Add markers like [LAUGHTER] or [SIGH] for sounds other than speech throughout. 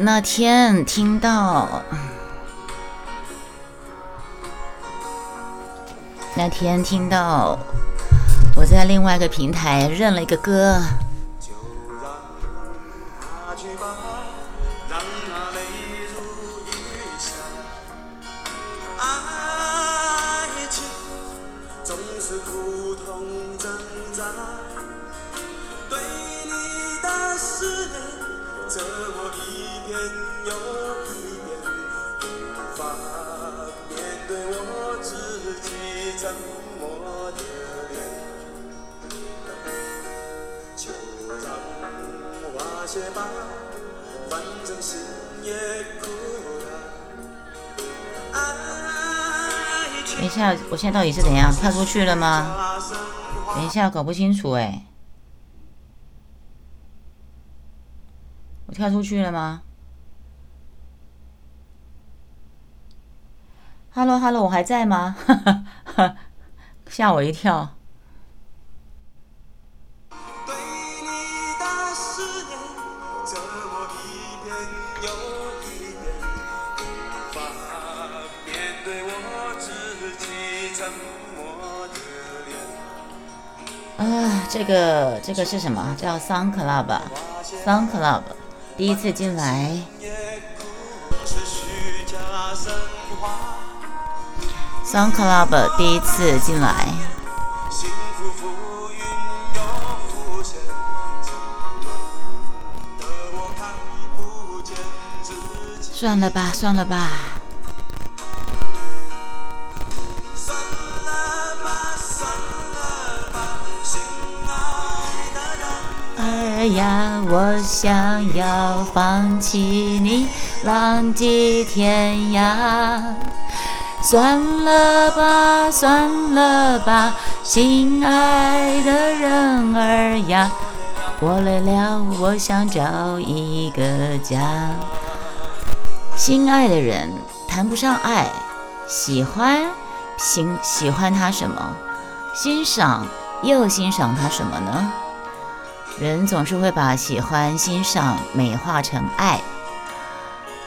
那天听到，那天听到，我在另外一个平台认了一个歌。下，我现在到底是怎样跳出去了吗？等一下，搞不清楚哎，我跳出去了吗？Hello，Hello，我还在吗？[LAUGHS] 吓我一跳。啊，这个这个是什么？叫 Sun Club，Sun Club，第一次进来。Sun Club 第一次进来。算了吧，算了吧。呀，我想要放弃你，浪迹天涯。算了吧，算了吧，心爱的人儿呀，我累了，我想找一个家。心爱的人谈不上爱，喜欢，欣喜欢他什么？欣赏又欣赏他什么呢？人总是会把喜欢、欣赏美化成爱。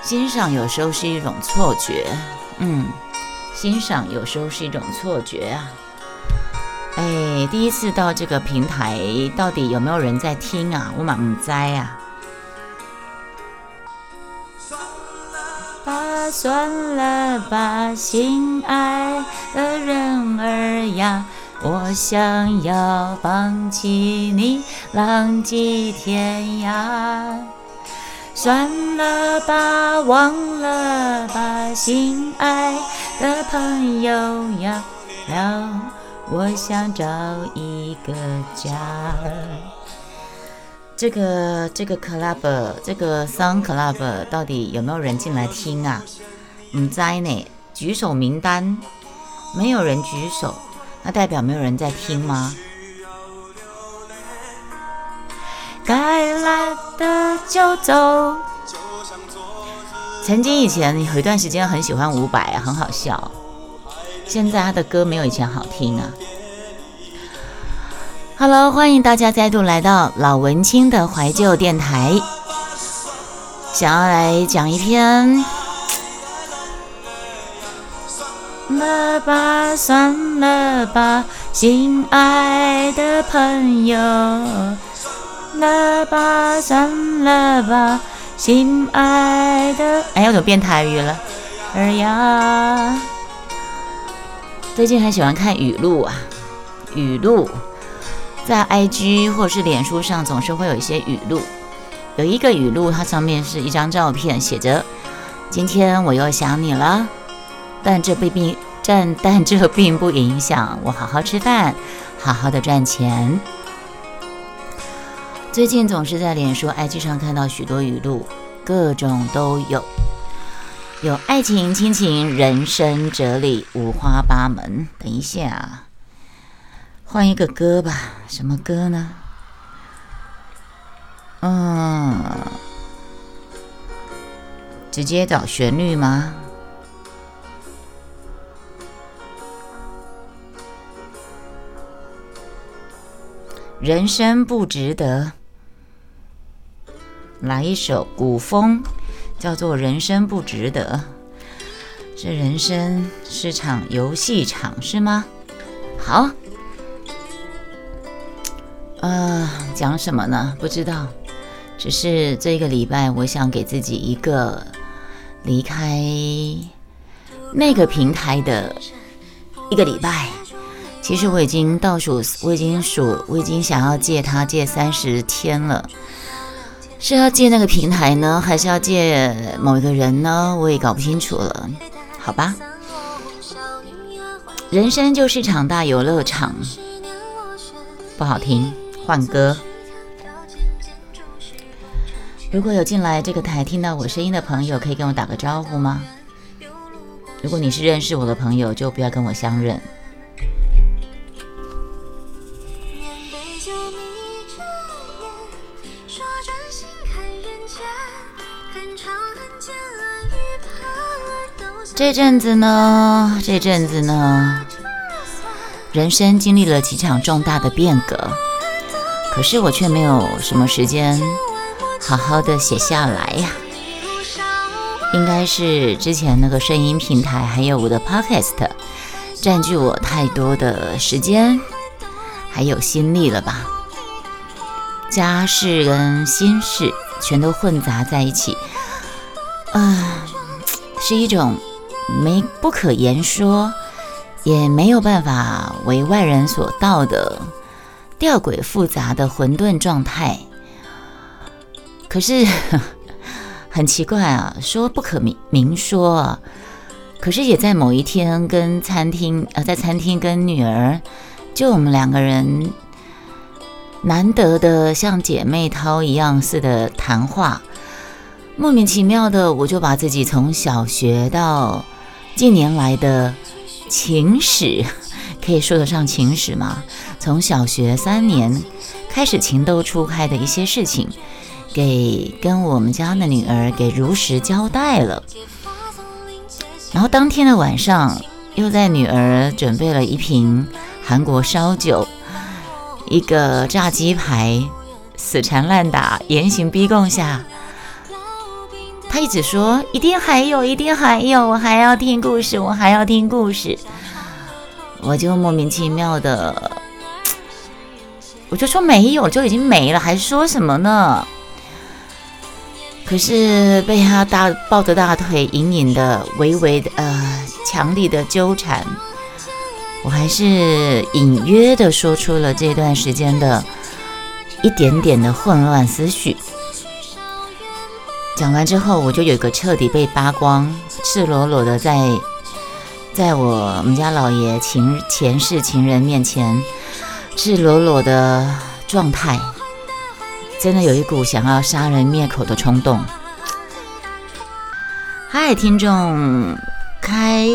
欣赏有时候是一种错觉，嗯，欣赏有时候是一种错觉啊。哎，第一次到这个平台，到底有没有人在听啊？我满唔栽啊。算了吧，算了吧，心爱的人儿呀。我想要放弃你，浪迹天涯。算了吧，忘了吧，心爱的朋友呀，了，我想找一个家。这个这个 club，这个 sun club 到底有没有人进来听啊？唔知呢，举手名单没有人举手。那代表没有人在听吗？该来的就走。曾经以前有一段时间很喜欢伍佰，很好笑。现在他的歌没有以前好听啊。Hello，欢迎大家再度来到老文青的怀旧电台，想要来讲一篇。了吧，算了吧，心爱的朋友。了吧，算了吧，心爱的……哎，有种变态语了。儿呀，最近很喜欢看语录啊，语录在 IG 或是脸书上总是会有一些语录。有一个语录，它上面是一张照片，写着：“今天我又想你了。”但这并并但但这并不影响我好好吃饭，好好的赚钱。最近总是在脸书、IG 上看到许多语录，各种都有，有爱情、亲情、人生哲理，五花八门。等一下啊，换一个歌吧，什么歌呢？嗯，直接找旋律吗？人生不值得，来一首古风叫做“人生不值得”。这人生是场游戏场，是吗？好，呃，讲什么呢？不知道。只是这个礼拜，我想给自己一个离开那个平台的一个礼拜。其实我已经倒数，我已经数，我已经想要借他借三十天了。是要借那个平台呢，还是要借某一个人呢？我也搞不清楚了。好吧，人生就是场大游乐场。不好听，换歌。如果有进来这个台听到我声音的朋友，可以跟我打个招呼吗？如果你是认识我的朋友，就不要跟我相认。这阵子呢，这阵子呢，人生经历了几场重大的变革，可是我却没有什么时间好好的写下来呀。应该是之前那个声音平台还有我的 podcast 占据我太多的时间还有心力了吧？家事跟心事全都混杂在一起，啊，是一种。没不可言说，也没有办法为外人所道的吊诡复杂的混沌状态。可是很奇怪啊，说不可明明说啊，可是也在某一天跟餐厅呃，在餐厅跟女儿，就我们两个人难得的像姐妹淘一样似的谈话，莫名其妙的我就把自己从小学到。近年来的情史，[LAUGHS] 可以说得上情史吗？从小学三年开始情窦初开的一些事情，给跟我们家的女儿给如实交代了。然后当天的晚上，又在女儿准备了一瓶韩国烧酒，一个炸鸡排，死缠烂打、严刑逼供下。他一直说一定还有，一定还有，我还要听故事，我还要听故事。我就莫名其妙的，我就说没有，就已经没了，还说什么呢？可是被他大抱着大腿，隐隐的、微微的、呃，强力的纠缠，我还是隐约的说出了这段时间的一点点的混乱思绪。讲完之后，我就有一个彻底被扒光、赤裸裸的在在我们家老爷情前世情人面前赤裸裸的状态，真的有一股想要杀人灭口的冲动。嗨，听众，开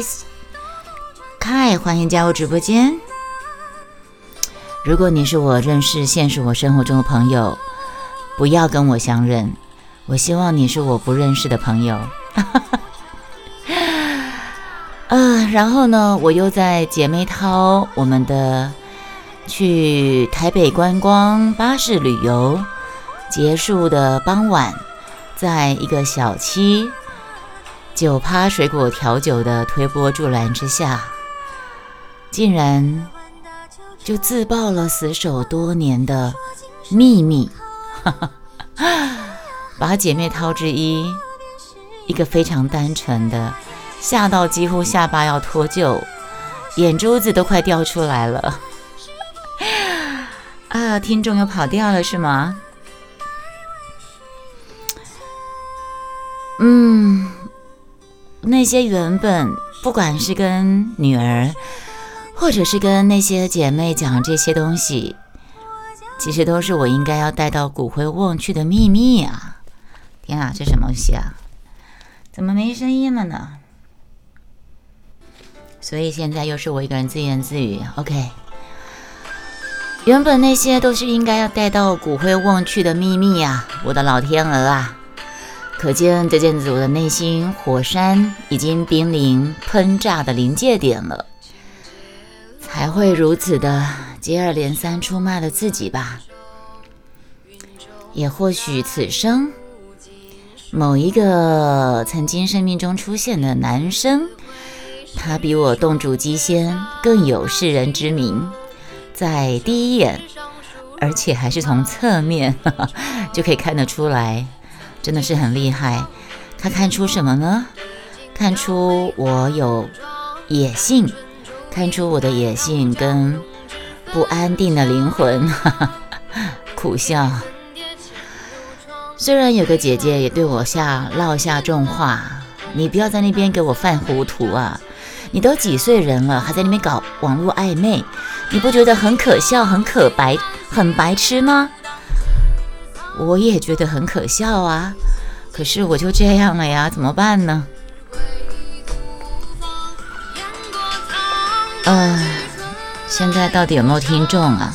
开，欢迎加入直播间。如果你是我认识现实我生活中的朋友，不要跟我相认。我希望你是我不认识的朋友，啊，[LAUGHS] 然后呢，我又在姐妹淘我们的去台北观光巴士旅游结束的傍晚，在一个小七酒趴水果调酒的推波助澜之下，竟然就自爆了死守多年的秘密。哈哈。把姐妹淘之一，一个非常单纯的，吓到几乎下巴要脱臼，眼珠子都快掉出来了。[LAUGHS] 啊，听众又跑掉了是吗？嗯，那些原本不管是跟女儿，或者是跟那些姐妹讲这些东西，其实都是我应该要带到骨灰瓮去的秘密啊。天啊，这什么东西啊？怎么没声音了呢？所以现在又是我一个人自言自语。OK，原本那些都是应该要带到骨灰瓮去的秘密啊！我的老天鹅啊！可见这阵子我的内心火山已经濒临喷炸的临界点了，才会如此的接二连三出卖了自己吧？也或许此生。某一个曾经生命中出现的男生，他比我洞主机先，更有世人之名，在第一眼，而且还是从侧面 [LAUGHS] 就可以看得出来，真的是很厉害。他看出什么呢？看出我有野性，看出我的野性跟不安定的灵魂，[LAUGHS] 苦笑。虽然有个姐姐也对我下落下重话，你不要在那边给我犯糊涂啊！你都几岁人了，还在那边搞网络暧昧，你不觉得很可笑、很可白、很白痴吗？我也觉得很可笑啊，可是我就这样了呀，怎么办呢？嗯，现在到底有没有听众啊？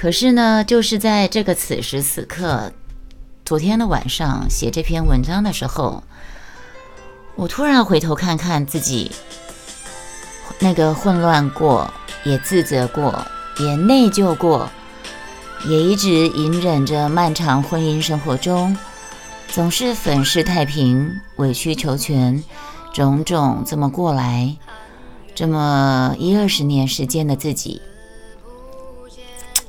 可是呢，就是在这个此时此刻，昨天的晚上写这篇文章的时候，我突然回头看看自己，那个混乱过，也自责过，也内疚过，也一直隐忍着漫长婚姻生活中，总是粉饰太平、委曲求全，种种这么过来，这么一二十年时间的自己。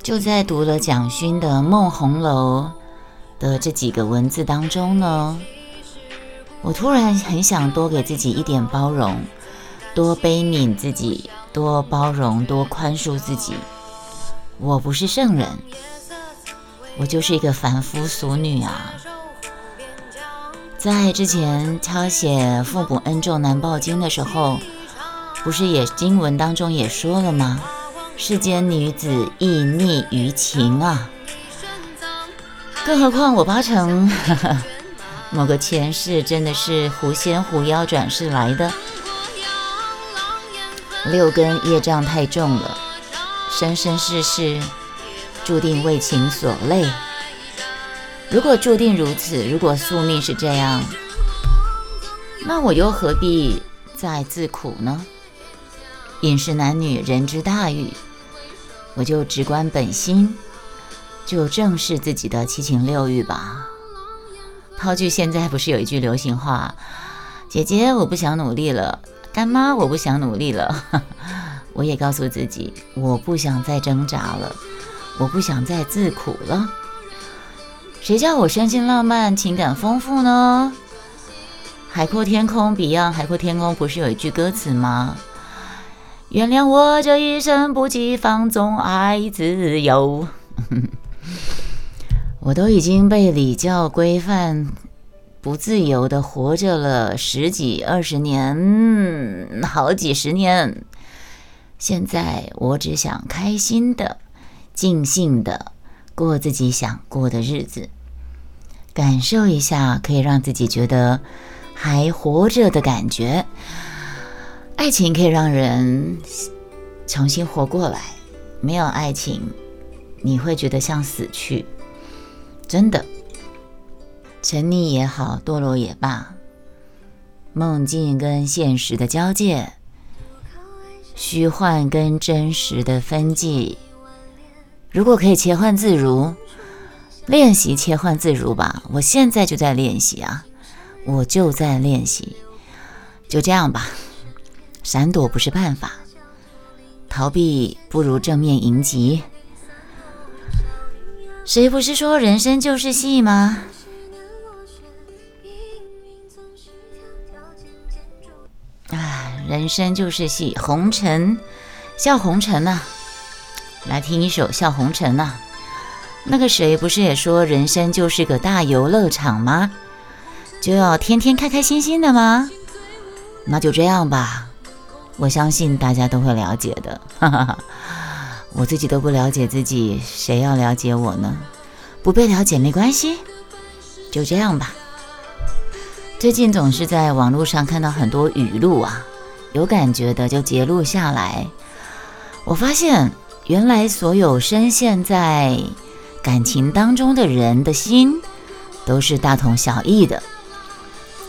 就在读了蒋勋的《梦红楼》的这几个文字当中呢，我突然很想多给自己一点包容，多悲悯自己，多包容，多宽恕自己。我不是圣人，我就是一个凡夫俗女啊。在之前抄写“父母恩重难报经”的时候，不是也经文当中也说了吗？世间女子亦溺于情啊，更何况我八成 [LAUGHS] 某个前世真的是狐仙狐妖转世来的，六根业障太重了，生生世世注定为情所累。如果注定如此，如果宿命是这样，那我又何必再自苦呢？饮食男女，人之大欲。我就直观本心，就正视自己的七情六欲吧。抛去现在不是有一句流行话：“姐姐，我不想努力了；干妈，我不想努力了。[LAUGHS] ”我也告诉自己，我不想再挣扎了，我不想再自苦了。谁叫我生性浪漫、情感丰富呢？海阔天空比样《海阔天空》不是有一句歌词吗？原谅我这一生不羁放纵爱自由，[LAUGHS] 我都已经被礼教规范，不自由的活着了十几二十年，好几十年。现在我只想开心的、尽兴的过自己想过的日子，感受一下可以让自己觉得还活着的感觉。爱情可以让人重新活过来，没有爱情，你会觉得像死去。真的，沉溺也好，堕落也罢，梦境跟现实的交界，虚幻跟真实的分际，如果可以切换自如，练习切换自如吧。我现在就在练习啊，我就在练习，就这样吧。闪躲不是办法，逃避不如正面迎击。谁不是说人生就是戏吗？啊，人生就是戏，红尘，笑红尘呐！来听一首《笑红尘》呐。那个谁不是也说人生就是个大游乐场吗？就要天天开开心心的吗？那就这样吧。我相信大家都会了解的，我自己都不了解自己，谁要了解我呢？不被了解没关系，就这样吧。最近总是在网络上看到很多语录啊，有感觉的就截录下来。我发现，原来所有深陷在感情当中的人的心，都是大同小异的，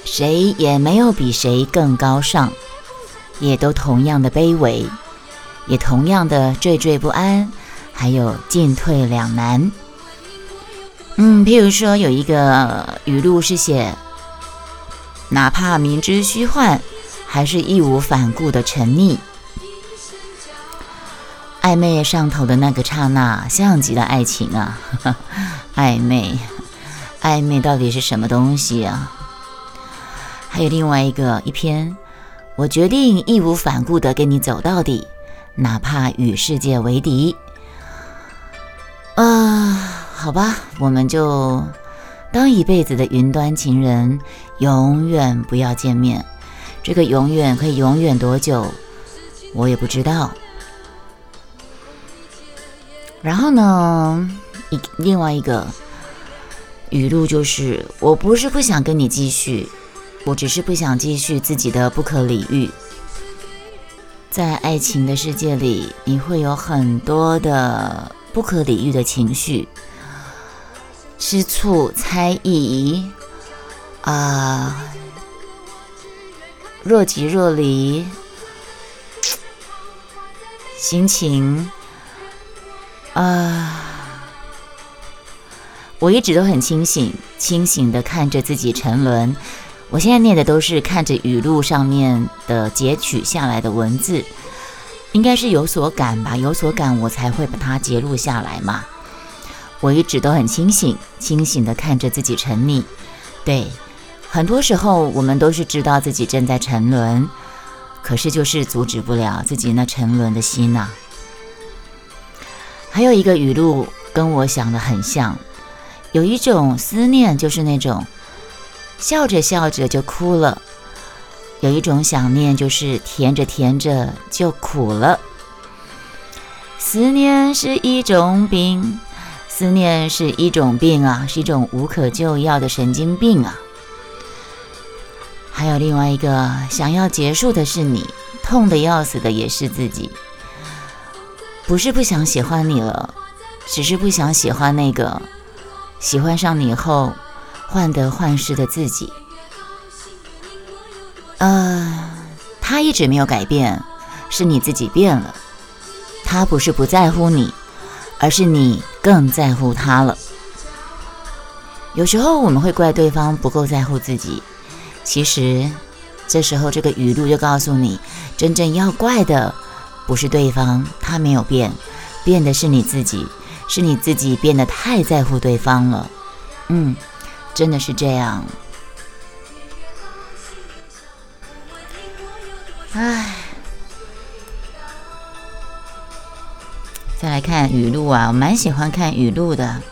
谁也没有比谁更高尚。也都同样的卑微，也同样的惴惴不安，还有进退两难。嗯，譬如说有一个语录是写：哪怕明知虚幻，还是义无反顾的沉溺。暧昧上头的那个刹那，像极了爱情啊！[LAUGHS] 暧昧，暧昧到底是什么东西啊？还有另外一个一篇，我决定义无反顾的跟你走到底，哪怕与世界为敌。啊，好吧，我们就当一辈子的云端情人，永远不要见面。这个永远可以永远多久，我也不知道。然后呢，一另外一个语录就是：我不是不想跟你继续，我只是不想继续自己的不可理喻。在爱情的世界里，你会有很多的不可理喻的情绪，吃醋、猜疑啊，若即若离，心情。啊！我一直都很清醒，清醒的看着自己沉沦。我现在念的都是看着语录上面的截取下来的文字，应该是有所感吧？有所感，我才会把它截录下来嘛。我一直都很清醒，清醒的看着自己沉溺。对，很多时候我们都是知道自己正在沉沦，可是就是阻止不了自己那沉沦的心呐。还有一个语录跟我想的很像，有一种思念就是那种笑着笑着就哭了，有一种想念就是甜着甜着就苦了。思念是一种病，思念是一种病啊，是一种无可救药的神经病啊。还有另外一个想要结束的是你，痛的要死的也是自己。不是不想喜欢你了，只是不想喜欢那个喜欢上你后患得患失的自己。呃，他一直没有改变，是你自己变了。他不是不在乎你，而是你更在乎他了。有时候我们会怪对方不够在乎自己，其实这时候这个语录就告诉你，真正要怪的。不是对方，他没有变，变的是你自己，是你自己变得太在乎对方了。嗯，真的是这样。唉，再来看语录啊，我蛮喜欢看语录的，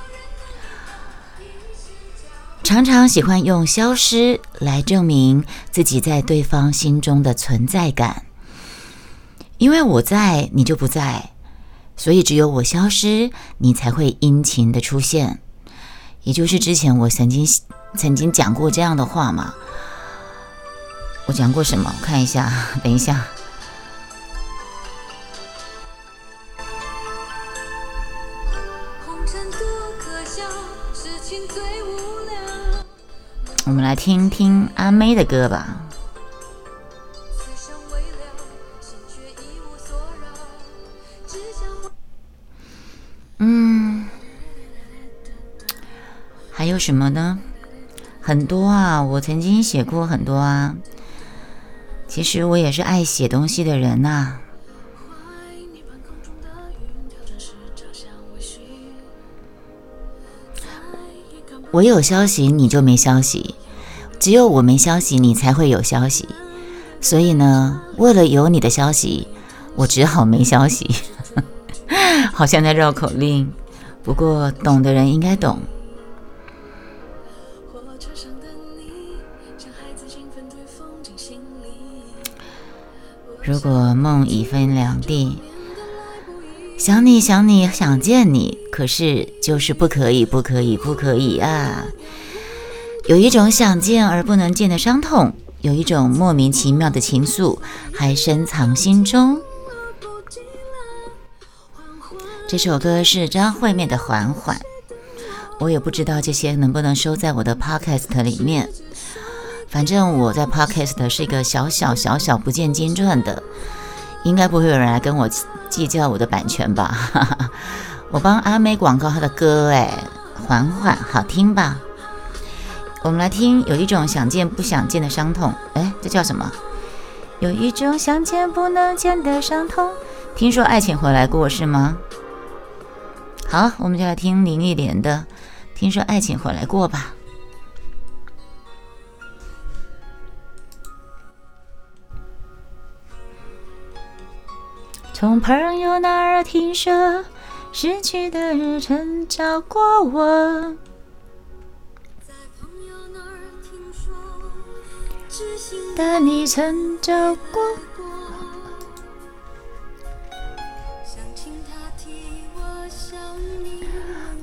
常常喜欢用消失来证明自己在对方心中的存在感。因为我在，你就不在，所以只有我消失，你才会殷勤的出现。也就是之前我曾经曾经讲过这样的话嘛。我讲过什么？我看一下，[LAUGHS] 等一下。我们来听听阿妹的歌吧。什么呢？很多啊，我曾经写过很多啊。其实我也是爱写东西的人呐。我有消息，你就没消息；只有我没消息，你才会有消息。所以呢，为了有你的消息，我只好没消息。[LAUGHS] 好像在绕口令，不过懂的人应该懂。如果梦已分两地，想你想你想见你，可是就是不可以不可以不可以啊！有一种想见而不能见的伤痛，有一种莫名其妙的情愫还深藏心中。这首歌是张惠妹的《缓缓》，我也不知道这些能不能收在我的 podcast 里面。反正我在 podcast 是一个小小小小不见经传的，应该不会有人来跟我计较我的版权吧？[LAUGHS] 我帮阿美广告她的歌，哎，缓缓，好听吧？我们来听，有一种想见不想见的伤痛，哎，这叫什么？有一种想见不能见的伤痛。听说爱情回来过是吗？好，我们就来听林忆莲的《听说爱情回来过》吧。从朋友那儿听说，失去的日曾找过我。的你曾找过。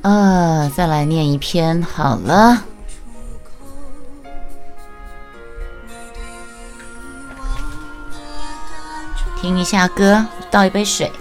啊，再来念一篇好了。听一下歌，倒一杯水。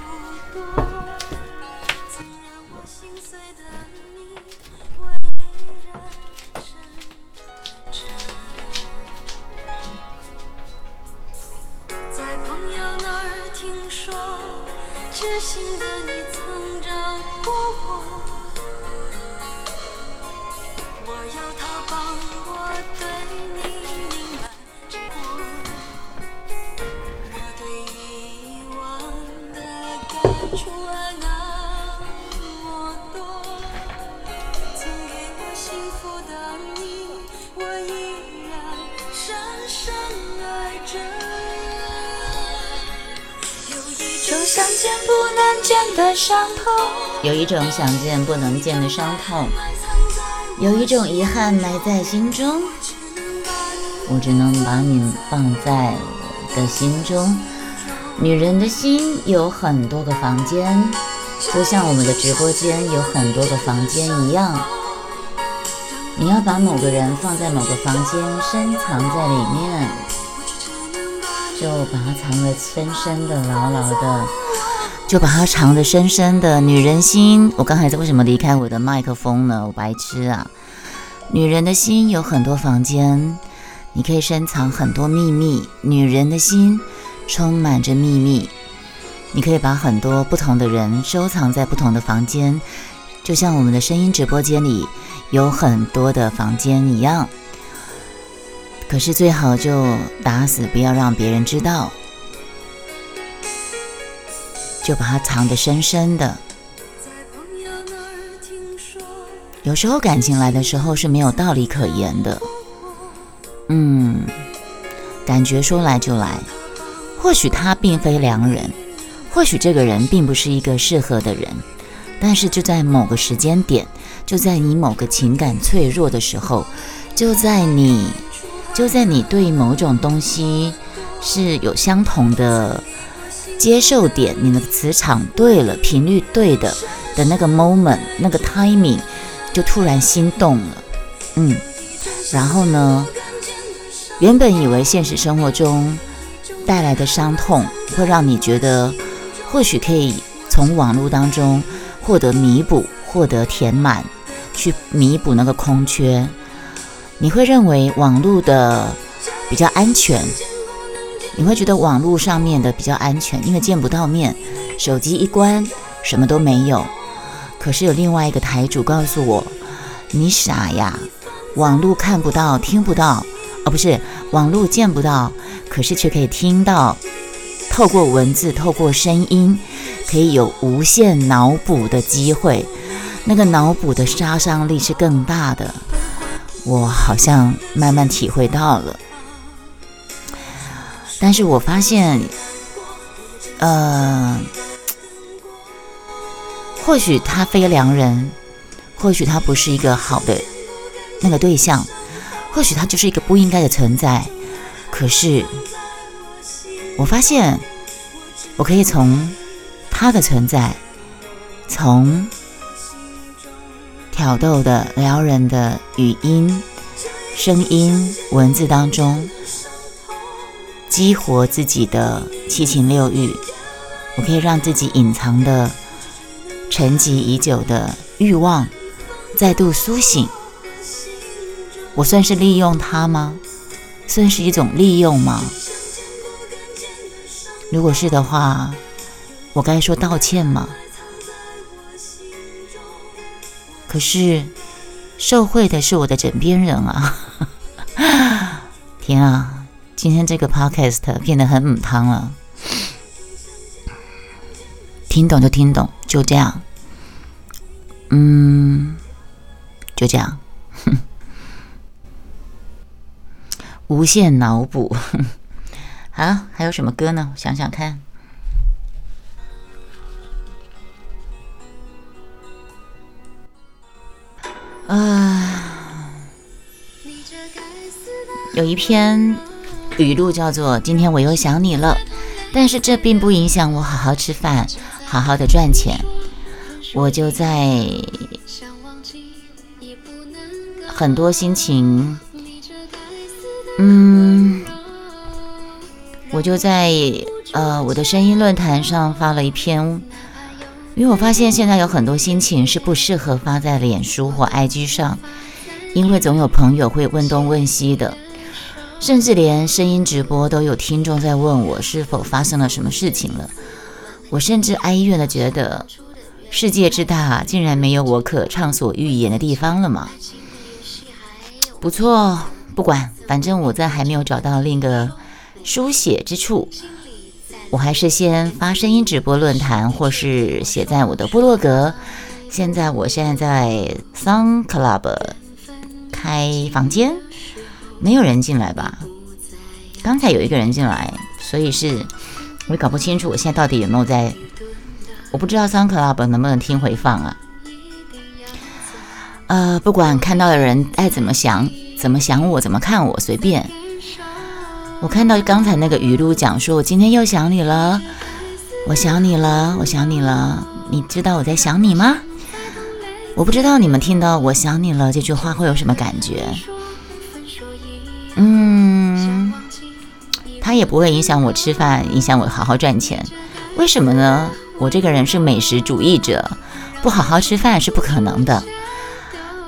有一种想见不能见的伤痛，有一种遗憾埋在心中，我只能把你放在我的心中。女人的心有很多个房间，就像我们的直播间有很多个房间一样。你要把某个人放在某个房间，深藏在里面，就把它藏得深深的、牢牢的。就把它藏得深深的女人心。我刚才为什么离开我的麦克风呢？我白痴啊！女人的心有很多房间，你可以深藏很多秘密。女人的心充满着秘密，你可以把很多不同的人收藏在不同的房间，就像我们的声音直播间里有很多的房间一样。可是最好就打死不要让别人知道。就把它藏得深深的。有时候感情来的时候是没有道理可言的，嗯，感觉说来就来。或许他并非良人，或许这个人并不是一个适合的人，但是就在某个时间点，就在你某个情感脆弱的时候，就在你，就在你对某种东西是有相同的。接受点，你的磁场对了，频率对的的那个 moment，那个 timing，就突然心动了，嗯，然后呢，原本以为现实生活中带来的伤痛会让你觉得，或许可以从网络当中获得弥补，获得填满，去弥补那个空缺，你会认为网络的比较安全。你会觉得网络上面的比较安全，因为见不到面，手机一关，什么都没有。可是有另外一个台主告诉我：“你傻呀，网络看不到，听不到，哦，不是，网络见不到，可是却可以听到。透过文字，透过声音，可以有无限脑补的机会。那个脑补的杀伤力是更大的。我好像慢慢体会到了。”但是我发现，呃，或许他非良人，或许他不是一个好的那个对象，或许他就是一个不应该的存在。可是，我发现，我可以从他的存在，从挑逗的撩人的语音、声音、文字当中。激活自己的七情六欲，我可以让自己隐藏的、沉寂已久的欲望再度苏醒。我算是利用它吗？算是一种利用吗？如果是的话，我该说道歉吗？可是受贿的是我的枕边人啊！[LAUGHS] 天啊，今天这个 podcast 变得很母汤了。听懂就听懂，就这样。嗯，就这样。[LAUGHS] 无限脑补。[LAUGHS] 好，还有什么歌呢？我想想看。啊，有一篇语录叫做“今天我又想你了”，但是这并不影响我好好吃饭，好好的赚钱。我就在很多心情，嗯，我就在呃我的声音论坛上发了一篇。因为我发现现在有很多心情是不适合发在脸书或 IG 上，因为总有朋友会问东问西的，甚至连声音直播都有听众在问我是否发生了什么事情了。我甚至哀怨的觉得，世界之大，竟然没有我可畅所欲言的地方了吗？不错，不管，反正我在还没有找到另一个书写之处。我还是先发声音直播论坛，或是写在我的部落格。现在我现在在 Sun Club 开房间，没有人进来吧？刚才有一个人进来，所以是我也搞不清楚我现在到底有没有在。我不知道 Sun Club 能不能听回放啊？呃，不管看到的人爱怎么想，怎么想我，怎么看我，随便。我看到刚才那个语录讲说，我今天又想你了，我想你了，我想你了。你知道我在想你吗？我不知道你们听到“我想你了”这句话会有什么感觉？嗯，它也不会影响我吃饭，影响我好好赚钱。为什么呢？我这个人是美食主义者，不好好吃饭是不可能的。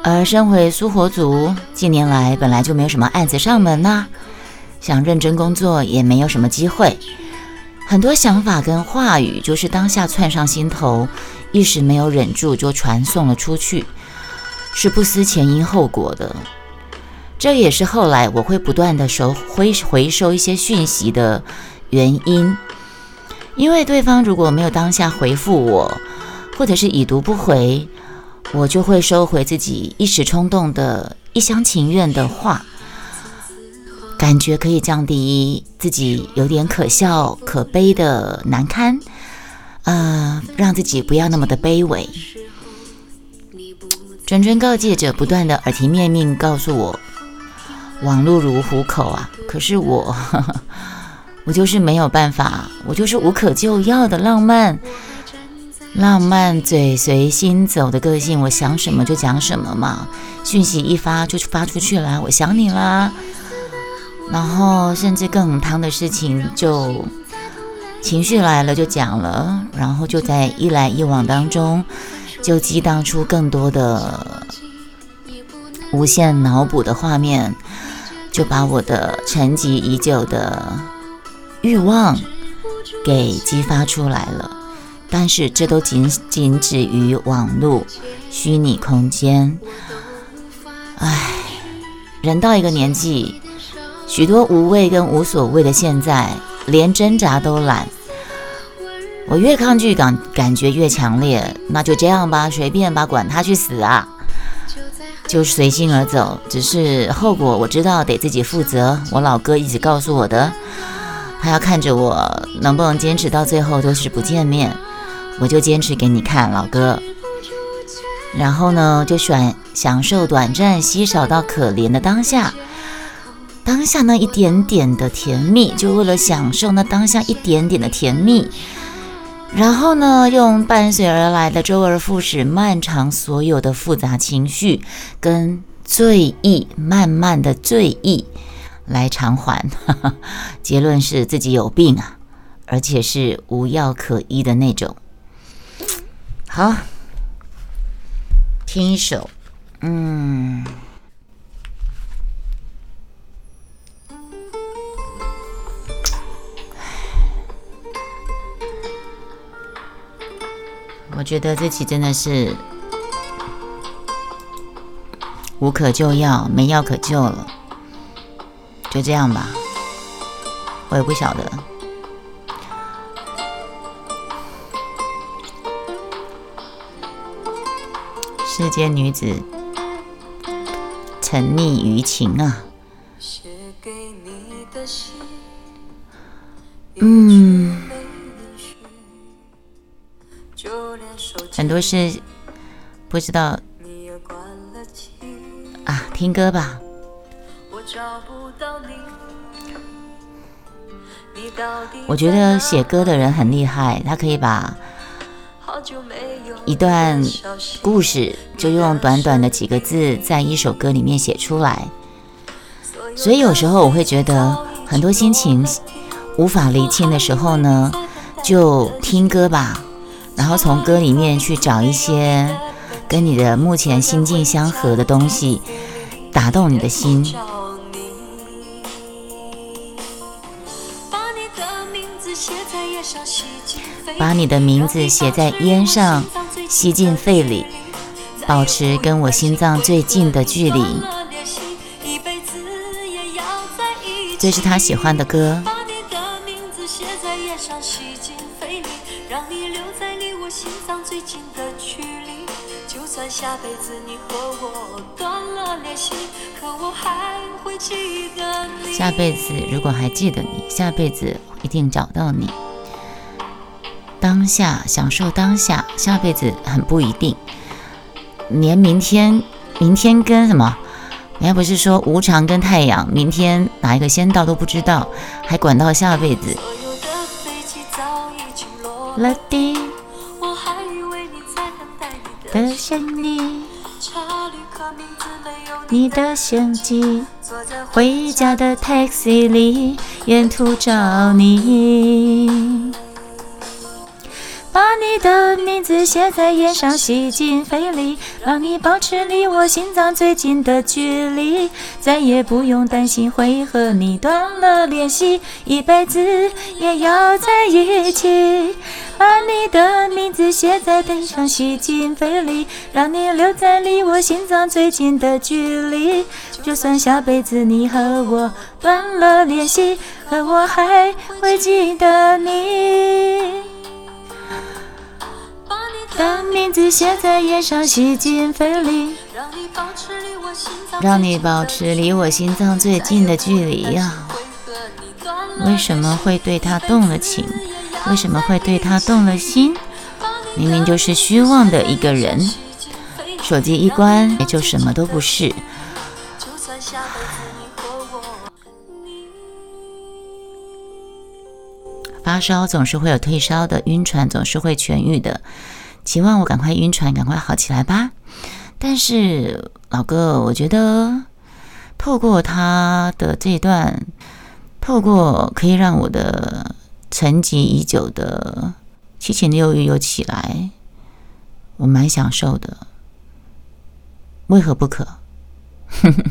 而身为苏活族，近年来本来就没有什么案子上门呐。想认真工作也没有什么机会，很多想法跟话语就是当下窜上心头，一时没有忍住就传送了出去，是不思前因后果的。这也是后来我会不断的收回回收一些讯息的原因，因为对方如果没有当下回复我，或者是已读不回，我就会收回自己一时冲动的一厢情愿的话。感觉可以降低自己有点可笑、可悲的难堪，呃，让自己不要那么的卑微。谆谆告诫着，不断的耳提面命告诉我，网络如虎口啊！可是我，[LAUGHS] 我就是没有办法，我就是无可救药的浪漫，浪漫嘴随心走的个性，我想什么就讲什么嘛，讯息一发就发出去了，我想你啦。然后，甚至更汤的事情，就情绪来了就讲了，然后就在一来一往当中，就激荡出更多的无限脑补的画面，就把我的沉寂已久的欲望给激发出来了。但是，这都仅仅止于网络虚拟空间。唉，人到一个年纪。许多无谓跟无所谓的，现在连挣扎都懒。我越抗拒感，感觉越强烈。那就这样吧，随便吧，管他去死啊！就随心而走。只是后果我知道，得自己负责。我老哥一直告诉我的，他要看着我能不能坚持到最后，都是不见面。我就坚持给你看，老哥。然后呢，就选享受短暂、稀少到可怜的当下。当下那一点点的甜蜜，就为了享受那当下一点点的甜蜜，然后呢，用伴随而来的周而复始、漫长所有的复杂情绪跟醉意，慢慢的醉意来偿还。[LAUGHS] 结论是自己有病啊，而且是无药可医的那种。好，听一首，嗯。我觉得自己真的是无可救药，没药可救了，就这样吧。我也不晓得。世间女子沉溺于情啊。嗯，很多事不知道啊，听歌吧。我觉得写歌的人很厉害，他可以把一段故事就用短短的几个字在一首歌里面写出来。所以有时候我会觉得很多心情无法厘清的时候呢，就听歌吧，然后从歌里面去找一些跟你的目前心境相合的东西，打动你的心。把你的名字写在烟上，吸进肺里，保持跟我心脏最近的距离。这是他喜欢的歌。下辈子如果还记得你，下辈子一定找到你。当下享受当下，下辈子很不一定。连明天，明天跟什么？人家不是说无常跟太阳，明天哪一个先到都不知道，还管到下辈子？了的，的想你，你的相机，回家的 taxi 里，沿途找你。把你的名字写在烟上，吸进肺里，让你保持离我心脏最近的距离，再也不用担心会和你断了联系，一辈子也要在一起。把你的名字写在灯上，吸进肺里，让你留在离我心脏最近的距离，就算下辈子你和我断了联系，可我还会记得你。把名字写在烟上，吸进肺里，让你保持离我心脏最近的距离呀。为什么会对他动了情？为什么会对他动了心？明明就是虚妄的一个人。手机一关，也就什么都不是。发烧总是会有退烧的，晕船总是会痊愈的。希望我赶快晕船，赶快好起来吧。但是老哥，我觉得透过他的这段，透过可以让我的沉寂已久的七情六欲又起来，我蛮享受的。为何不可？哼哼